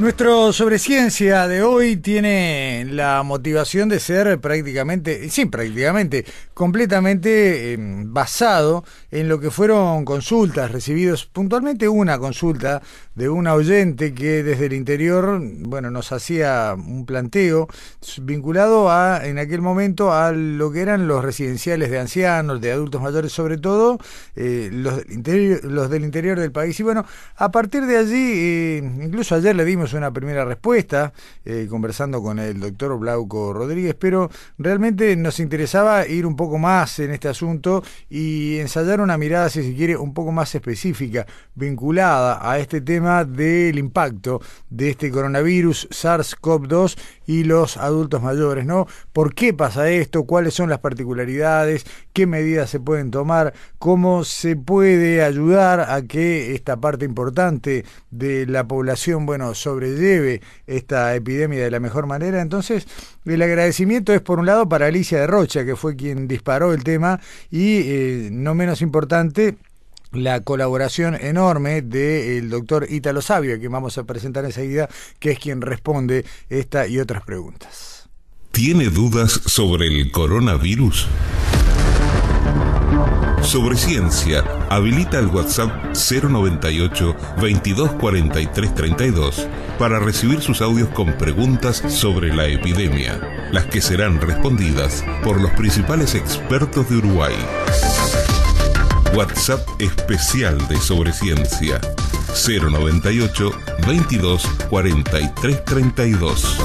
Nuestro sobre ciencia de hoy tiene la motivación de ser prácticamente, sí, prácticamente, completamente em, basado en lo que fueron consultas recibidos, puntualmente una consulta de una oyente que desde el interior, bueno, nos hacía un planteo vinculado a, en aquel momento, a lo que eran los residenciales de ancianos, de adultos mayores, sobre todo, eh, los, del interior, los del interior del país. Y bueno, a partir de allí, eh, incluso ayer le dimos una primera respuesta, eh, conversando con el doctor Blauco Rodríguez, pero realmente nos interesaba ir un poco más en este asunto y ensayar una mirada, si se quiere, un poco más específica, vinculada a este tema del impacto de este coronavirus SARS-CoV-2 y los adultos mayores, ¿no? ¿Por qué pasa esto? ¿Cuáles son las particularidades? ¿Qué medidas se pueden tomar? ¿Cómo se puede ayudar a que esta parte importante de la población, bueno, sobrelleve esta epidemia de la mejor manera? Entonces, el agradecimiento es por un lado para Alicia de Rocha, que fue quien disparó el tema, y eh, no menos importante, la colaboración enorme del doctor Ítalo Sabio, que vamos a presentar enseguida, que es quien responde esta y otras preguntas. ¿Tiene dudas sobre el coronavirus? Sobre ciencia, habilita el WhatsApp 098 2243 32 para recibir sus audios con preguntas sobre la epidemia, las que serán respondidas por los principales expertos de Uruguay. WhatsApp especial de Sobreciencia 098 22 43 32.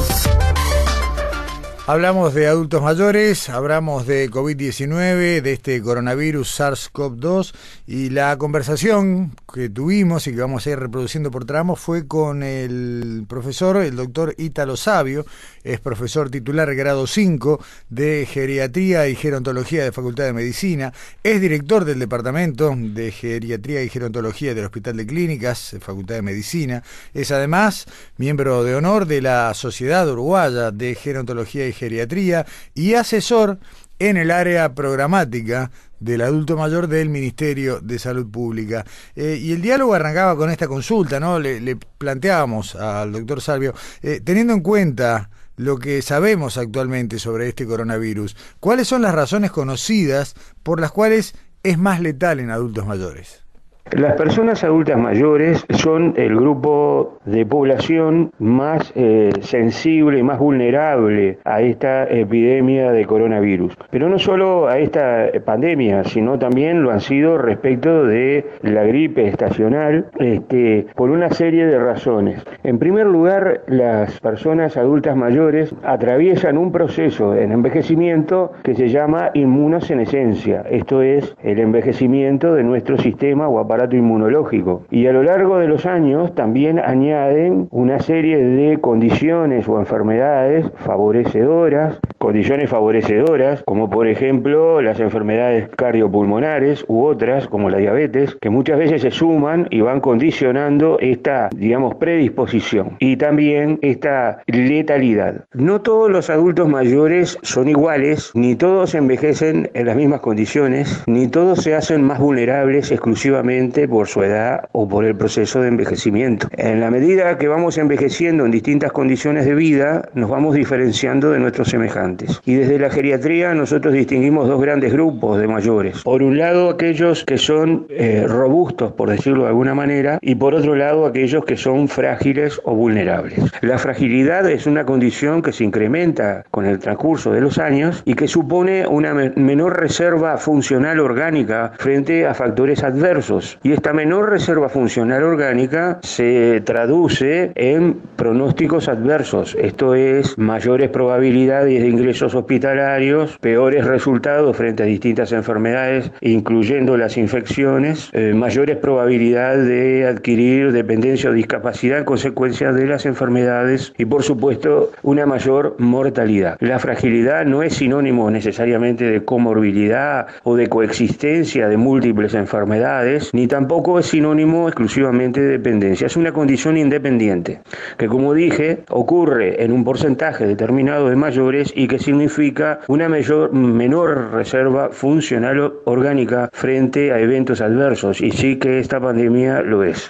Hablamos de adultos mayores, hablamos de COVID-19, de este coronavirus SARS-CoV-2 y la conversación que tuvimos y que vamos a ir reproduciendo por tramos fue con el profesor, el doctor Ítalo Sabio, es profesor titular grado 5 de Geriatría y Gerontología de Facultad de Medicina, es director del Departamento de Geriatría y Gerontología del Hospital de Clínicas, Facultad de Medicina, es además miembro de honor de la Sociedad Uruguaya de Gerontología y geriatría y asesor en el área programática del adulto mayor del Ministerio de Salud Pública. Eh, y el diálogo arrancaba con esta consulta, ¿no? Le, planteábamos al doctor Salvio, eh, teniendo en cuenta lo que sabemos actualmente sobre este coronavirus, ¿cuáles son las razones conocidas por las cuales es más letal en adultos mayores? Las personas adultas mayores son el grupo de población más eh, sensible más vulnerable a esta epidemia de coronavirus. Pero no solo a esta pandemia, sino también lo han sido respecto de la gripe estacional, este, por una serie de razones. En primer lugar, las personas adultas mayores atraviesan un proceso en envejecimiento que se llama inmunosenescencia, esto es el envejecimiento de nuestro sistema o inmunológico. Y a lo largo de los años también añaden una serie de condiciones o enfermedades favorecedoras, condiciones favorecedoras, como por ejemplo las enfermedades cardiopulmonares u otras, como la diabetes, que muchas veces se suman y van condicionando esta, digamos, predisposición. Y también esta letalidad. No todos los adultos mayores son iguales, ni todos envejecen en las mismas condiciones, ni todos se hacen más vulnerables exclusivamente por su edad o por el proceso de envejecimiento. En la medida que vamos envejeciendo en distintas condiciones de vida, nos vamos diferenciando de nuestros semejantes. Y desde la geriatría nosotros distinguimos dos grandes grupos de mayores. Por un lado, aquellos que son eh, robustos, por decirlo de alguna manera, y por otro lado, aquellos que son frágiles o vulnerables. La fragilidad es una condición que se incrementa con el transcurso de los años y que supone una menor reserva funcional orgánica frente a factores adversos. Y esta menor reserva funcional orgánica se traduce en pronósticos adversos, esto es, mayores probabilidades de ingresos hospitalarios, peores resultados frente a distintas enfermedades, incluyendo las infecciones, eh, mayores probabilidades de adquirir dependencia o discapacidad en consecuencia de las enfermedades y, por supuesto, una mayor mortalidad. La fragilidad no es sinónimo necesariamente de comorbilidad o de coexistencia de múltiples enfermedades, ni tampoco es sinónimo exclusivamente de dependencia. Es una condición independiente, que como dije, ocurre en un porcentaje determinado de mayores y que significa una mayor, menor reserva funcional orgánica frente a eventos adversos, y sí que esta pandemia lo es.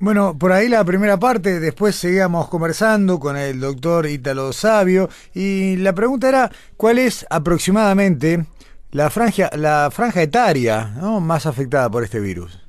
Bueno, por ahí la primera parte, después seguíamos conversando con el doctor Ítalo Sabio y la pregunta era, ¿cuál es aproximadamente la franja, la franja etaria más afectada por este virus?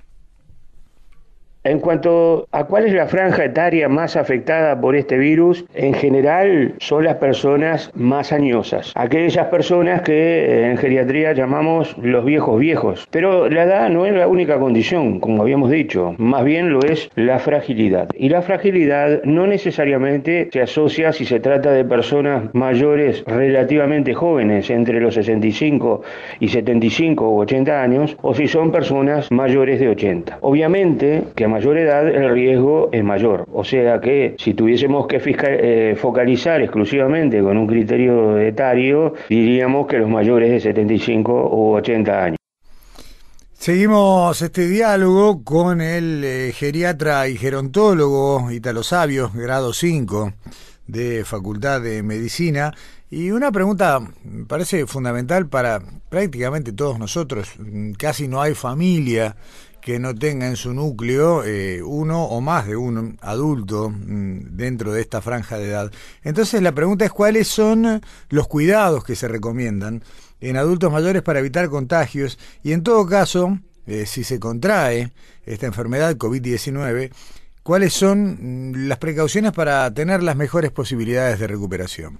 En cuanto a cuál es la franja etaria más afectada por este virus, en general son las personas más añosas, aquellas personas que eh, en geriatría llamamos los viejos viejos. Pero la edad no es la única condición, como habíamos dicho, más bien lo es la fragilidad. Y la fragilidad no necesariamente se asocia si se trata de personas mayores relativamente jóvenes, entre los 65 y 75 o 80 años, o si son personas mayores de 80. Obviamente que mayor edad el riesgo es mayor. O sea que si tuviésemos que eh, focalizar exclusivamente con un criterio etario, diríamos que los mayores de 75 u 80 años. Seguimos este diálogo con el eh, geriatra y gerontólogo Italo Sabio, grado 5 de Facultad de Medicina. Y una pregunta me parece fundamental para prácticamente todos nosotros. Casi no hay familia que no tenga en su núcleo eh, uno o más de un adulto mm, dentro de esta franja de edad. Entonces la pregunta es cuáles son los cuidados que se recomiendan en adultos mayores para evitar contagios y en todo caso, eh, si se contrae esta enfermedad COVID-19, cuáles son mm, las precauciones para tener las mejores posibilidades de recuperación.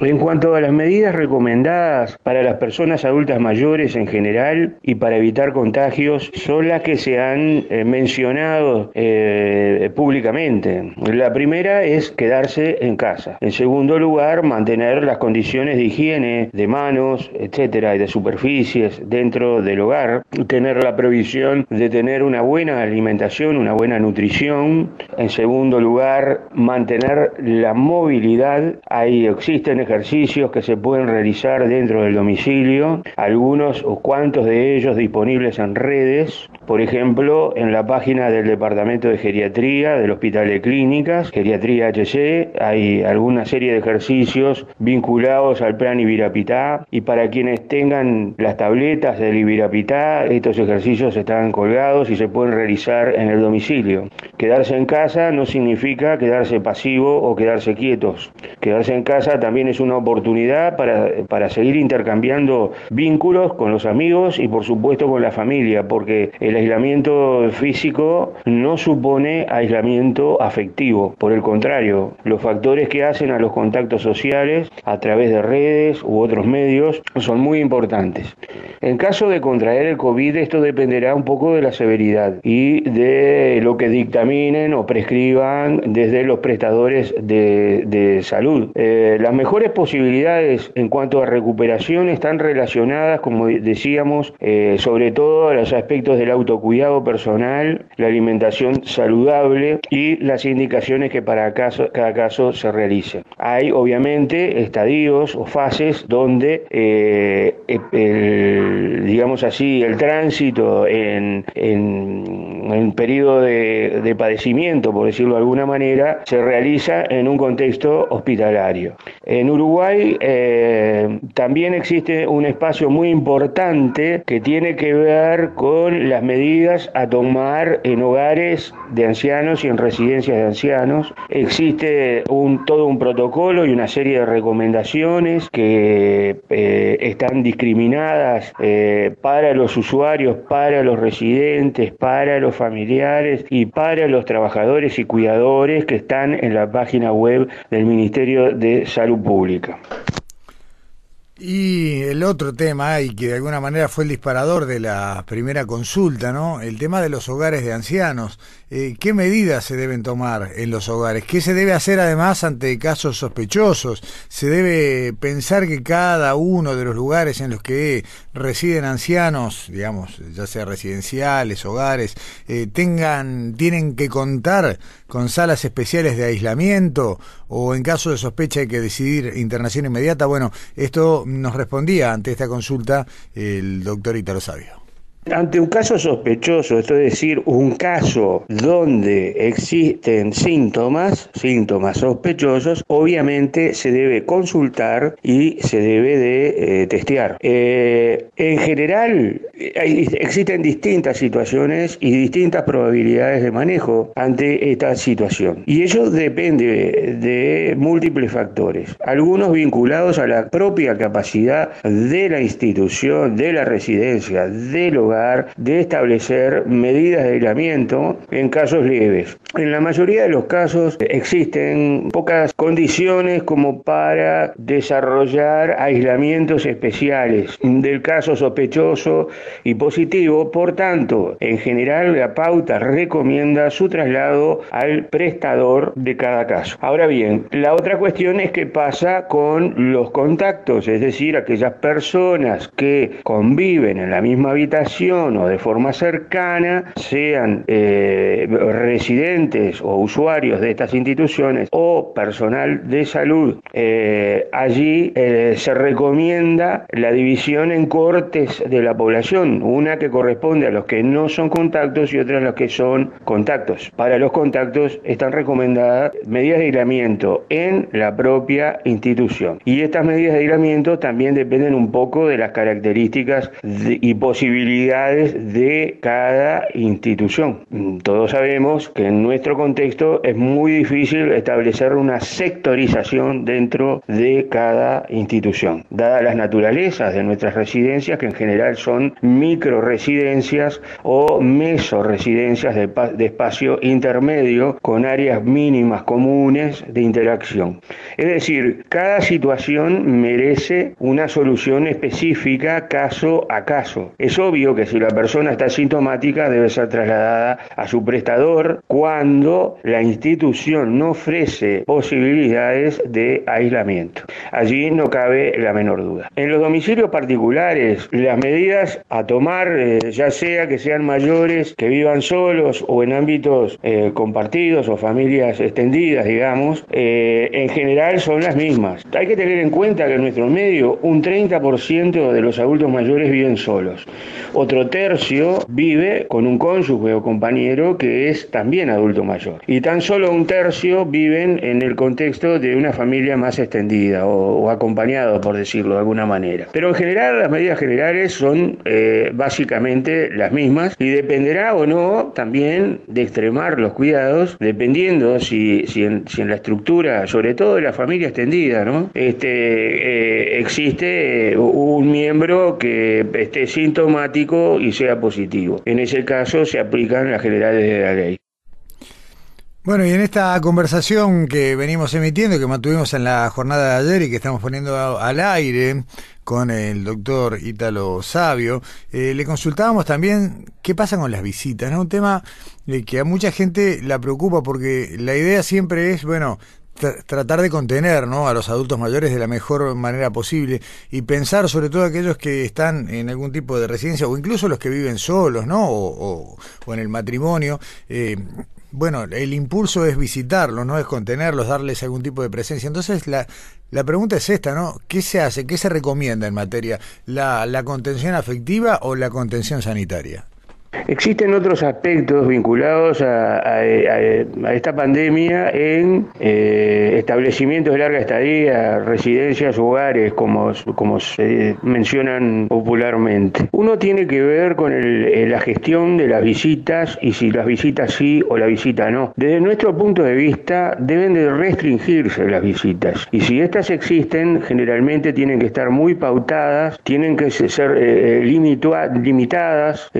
En cuanto a las medidas recomendadas para las personas adultas mayores en general y para evitar contagios, son las que se han eh, mencionado eh, públicamente. La primera es quedarse en casa. En segundo lugar, mantener las condiciones de higiene de manos, etcétera, y de superficies dentro del hogar. Tener la provisión de tener una buena alimentación, una buena nutrición. En segundo lugar, mantener la movilidad. Ahí existen ejercicios que se pueden realizar dentro del domicilio, algunos o cuantos de ellos disponibles en redes, por ejemplo, en la página del Departamento de Geriatría del Hospital de Clínicas, Geriatría HC, hay alguna serie de ejercicios vinculados al plan Ibirapitá y para quienes tengan las tabletas del Ibirapitá, estos ejercicios están colgados y se pueden realizar en el domicilio. Quedarse en casa no significa quedarse pasivo o quedarse quietos. Quedarse en casa también es una oportunidad para, para seguir intercambiando vínculos con los amigos y por supuesto con la familia, porque el aislamiento físico no supone aislamiento afectivo, por el contrario, los factores que hacen a los contactos sociales a través de redes u otros medios son muy importantes. En caso de contraer el COVID, esto dependerá un poco de la severidad y de lo que dictaminen o prescriban desde los prestadores de, salud. Eh, las mejores posibilidades en cuanto a recuperación están relacionadas, como decíamos, eh, sobre todo a los aspectos del autocuidado personal, la alimentación saludable y las indicaciones que para cada caso se realicen. Hay obviamente estadios o fases donde, eh, el, digamos así, el tránsito en en periodo de, padecimiento, por decirlo de alguna manera, se realiza en un contexto hospitalario. En Uruguay eh, también existe un espacio muy importante que tiene que ver con las medidas a tomar en hogares de ancianos y en residencias de ancianos. Existe un, todo un protocolo y una serie de recomendaciones que eh, están discriminadas eh, para los usuarios, para los residentes, para los familiares y para los trabajadores y cuidadores que están en la página web del Ministerio de Salud Pública. Y el otro tema, y que de alguna manera fue el disparador de la primera consulta, ¿no? El tema de los hogares de ancianos. Eh, ¿Qué medidas se deben tomar en los hogares? ¿Qué se debe hacer además ante casos sospechosos? ¿Se debe pensar que cada uno de los lugares en los que residen ancianos, digamos, ya sea residenciales, hogares, eh, tengan, tienen que contar con salas especiales de aislamiento o en caso de sospecha hay que decidir internación inmediata? Bueno, esto nos respondía ante esta consulta el doctor Italo Sabio. Ante un caso sospechoso, esto es decir, un caso donde existen síntomas, síntomas sospechosos, obviamente se debe consultar y se debe de eh, testear. Eh, en general, existen distintas situaciones y distintas probabilidades de manejo ante esta situación. Y ello depende de múltiples factores, algunos vinculados a la propia capacidad de la institución, de la residencia, del hogar, de establecer medidas de aislamiento en casos leves. En la mayoría de los casos existen pocas condiciones como para desarrollar aislamientos especiales del caso sospechoso y positivo. Por tanto, en general la pauta recomienda su traslado al prestador de cada caso. Ahora bien, la otra cuestión es qué pasa con los contactos, es decir, aquellas personas que conviven en la misma habitación o de forma cercana, sean eh, residentes o usuarios de estas instituciones o personal de salud. Eh, allí eh, se recomienda la división en cortes de la población, una que corresponde a los que no son contactos y otra a los que son contactos. Para los contactos están recomendadas medidas de aislamiento en la propia institución. Y estas medidas de aislamiento también dependen un poco de las características y posibilidades de cada institución. Todos sabemos que en nuestro contexto es muy difícil establecer una sectorización dentro de cada institución, dadas las naturalezas de nuestras residencias, que en general son micro residencias o mesoresidencias de, de espacio intermedio con áreas mínimas comunes de interacción. Es decir, cada situación merece una solución específica caso a caso. Es obvio si la persona está sintomática debe ser trasladada a su prestador cuando la institución no ofrece posibilidades de aislamiento. Allí no cabe la menor duda. En los domicilios particulares, las medidas a tomar, eh, ya sea que sean mayores, que vivan solos o en ámbitos eh, compartidos o familias extendidas, digamos, eh, en general son las mismas. Hay que tener en cuenta que en nuestro medio un 30% de los adultos mayores viven solos. Otro tercio vive con un cónyuge o compañero que es también adulto mayor. Y tan solo un tercio viven en el contexto de una familia más extendida o, acompañado, por decirlo de alguna manera. Pero en general las medidas generales son eh, básicamente las mismas y dependerá o no también de extremar los cuidados, dependiendo si, si, en, la estructura, sobre todo de la familia extendida, ¿no? este, eh, existe un miembro que esté sintomático y sea positivo. En ese caso se aplican las generales de la ley. Bueno, y en esta conversación que venimos emitiendo, que mantuvimos en la jornada de ayer y que estamos poniendo al aire con el doctor Ítalo Sabio, eh, le consultábamos también qué pasa con las visitas, ¿no? Un tema que a mucha gente la preocupa porque la idea siempre es, bueno, tratar de contener ¿no? a los adultos mayores de la mejor manera posible y pensar sobre todo aquellos que están en algún tipo de residencia o incluso los que viven solos ¿no? o, en el matrimonio. Eh, bueno, el impulso es visitarlos, no es contenerlos, darles algún tipo de presencia. Entonces, la, la pregunta es esta, ¿no? ¿Qué se hace? ¿Qué se recomienda en materia? ¿La, la contención afectiva o la contención sanitaria? Existen otros aspectos vinculados a, esta pandemia en eh, establecimientos de larga estadía, residencias, hogares, como, como se mencionan popularmente. Uno tiene que ver con eh, la gestión de las visitas y si las visitas sí o la visita no. Desde nuestro punto de vista deben de restringirse las visitas y si estas existen generalmente tienen que estar muy pautadas, tienen que ser eh, limitadas,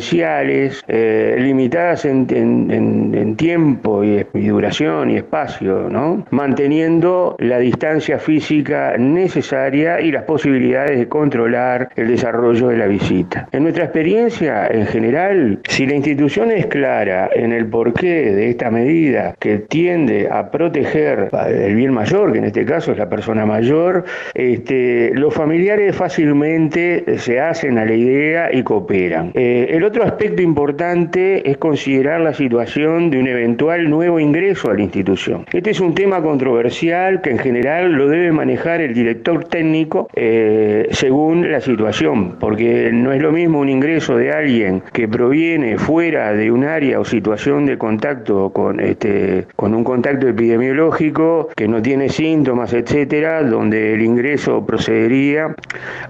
secuenciales, limitadas en, tiempo y, duración y espacio, ¿no? manteniendo la distancia física necesaria y las posibilidades de controlar el desarrollo de la visita. En nuestra experiencia en general, si la institución es clara en el porqué de esta medida que tiende a proteger el bien mayor, que en este caso es la persona mayor, este, los familiares fácilmente se hacen a la idea y cooperan. Eh, el otro aspecto importante es considerar la situación de un eventual nuevo ingreso a la institución. Este es un tema controversial que en general lo debe manejar el director técnico eh, según la situación, porque no es lo mismo un ingreso de alguien que proviene fuera de un área o situación de contacto con, este, con un contacto epidemiológico que no tiene síntomas, etcétera, donde el ingreso procedería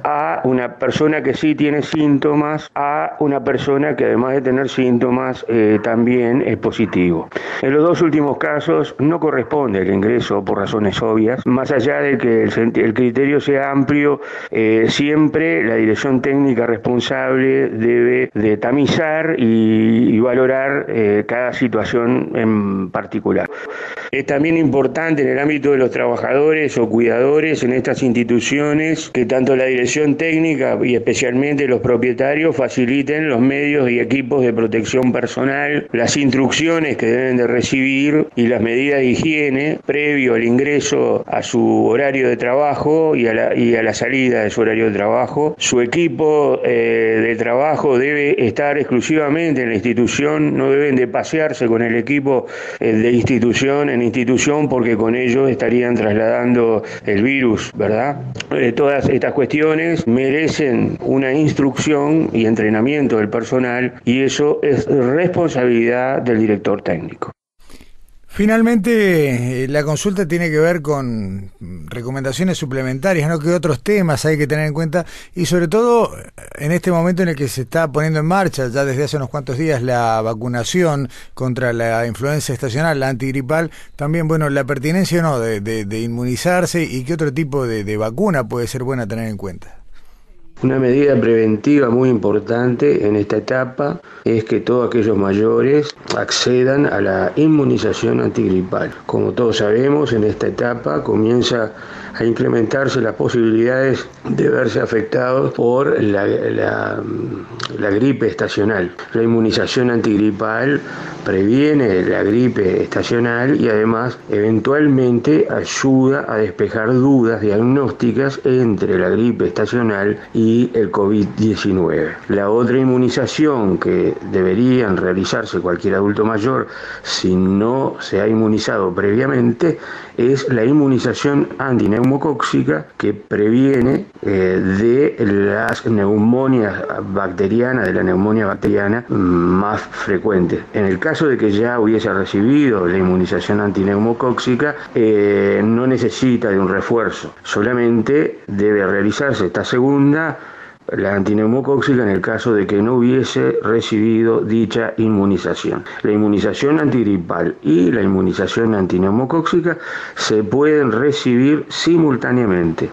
a una persona que sí tiene síntomas, a una persona que además de tener síntomas eh, también es positivo. En los dos últimos casos no corresponde el ingreso por razones obvias, más allá de que el, criterio sea amplio, eh, siempre la dirección técnica responsable debe de tamizar y, valorar eh, cada situación en particular. Es también importante en el ámbito de los trabajadores o cuidadores en estas instituciones que tanto la dirección técnica y especialmente los propietarios faciliten los medios y equipos de protección personal, las instrucciones que deben de recibir y las medidas de higiene previo al ingreso a su horario de trabajo y a la, y a la salida de su horario de trabajo. Su equipo eh, de trabajo debe estar exclusivamente en la institución, no deben de pasearse con el equipo eh, de institución en institución porque con ello estarían trasladando el virus, ¿verdad? Eh, todas estas cuestiones merecen una instrucción y entrenamiento del personal y eso es responsabilidad del director técnico. Finalmente, eh, la consulta tiene que ver con recomendaciones suplementarias, ¿no? Que otros temas hay que tener en cuenta y sobre todo en este momento en el que se está poniendo en marcha ya desde hace unos cuantos días la vacunación contra la influenza estacional, la antigripal, también, bueno, la pertinencia o no de, inmunizarse y qué otro tipo de vacuna puede ser buena tener en cuenta. Una medida preventiva muy importante en esta etapa es que todos aquellos mayores accedan a la inmunización antigripal. Como todos sabemos, en esta etapa comienza a incrementarse las posibilidades de verse afectados por la, la, gripe estacional. La inmunización antigripal previene la gripe estacional y además eventualmente ayuda a despejar dudas diagnósticas entre la gripe estacional y el COVID-19. La otra inmunización que deberían realizarse cualquier adulto mayor si no se ha inmunizado previamente es la inmunización antineumocóxica que previene eh, de las neumonias bacterianas, de la neumonía bacteriana más frecuente. En el caso de que ya hubiese recibido la inmunización antineumocóxica, eh, no necesita de un refuerzo, solamente debe realizarse esta segunda la antineumocóxica en el caso de que no hubiese recibido dicha inmunización. La inmunización antigripal y la inmunización antineumocóxica se pueden recibir simultáneamente.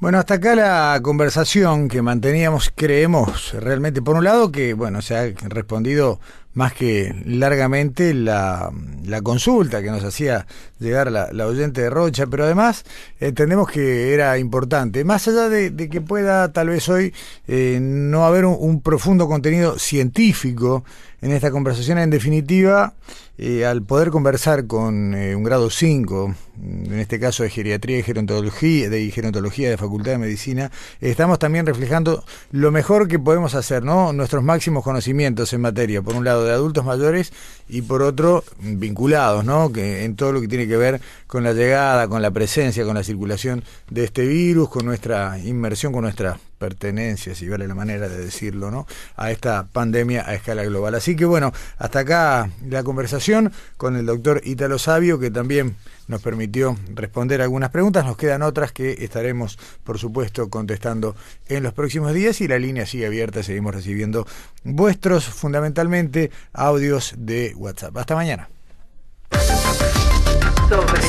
Bueno, hasta acá la conversación que manteníamos, creemos realmente, por un lado, que bueno, se ha respondido más que largamente la, la, consulta que nos hacía llegar la, oyente de Rocha, pero además entendemos que era importante, más allá de, que pueda tal vez hoy eh, no haber un, profundo contenido científico en esta conversación, en definitiva, eh, al poder conversar con eh, un grado 5, en este caso de geriatría y gerontología, de gerontología de Facultad de Medicina, estamos también reflejando lo mejor que podemos hacer, ¿no? Nuestros máximos conocimientos en materia, por un lado de adultos mayores y por otro vinculados, ¿no? Que en todo lo que tiene que ver con la llegada, con la presencia, con la circulación de este virus, con nuestra inmersión, con nuestra pertenencia, si vale la manera de decirlo, ¿no? A esta pandemia a escala global. Así que bueno, hasta acá la conversación con el doctor Italo Sabio, que también nos permitió responder algunas preguntas. Nos quedan otras que estaremos, por supuesto, contestando en los próximos días y la línea sigue abierta. Seguimos recibiendo vuestros, fundamentalmente, audios de WhatsApp. Hasta mañana.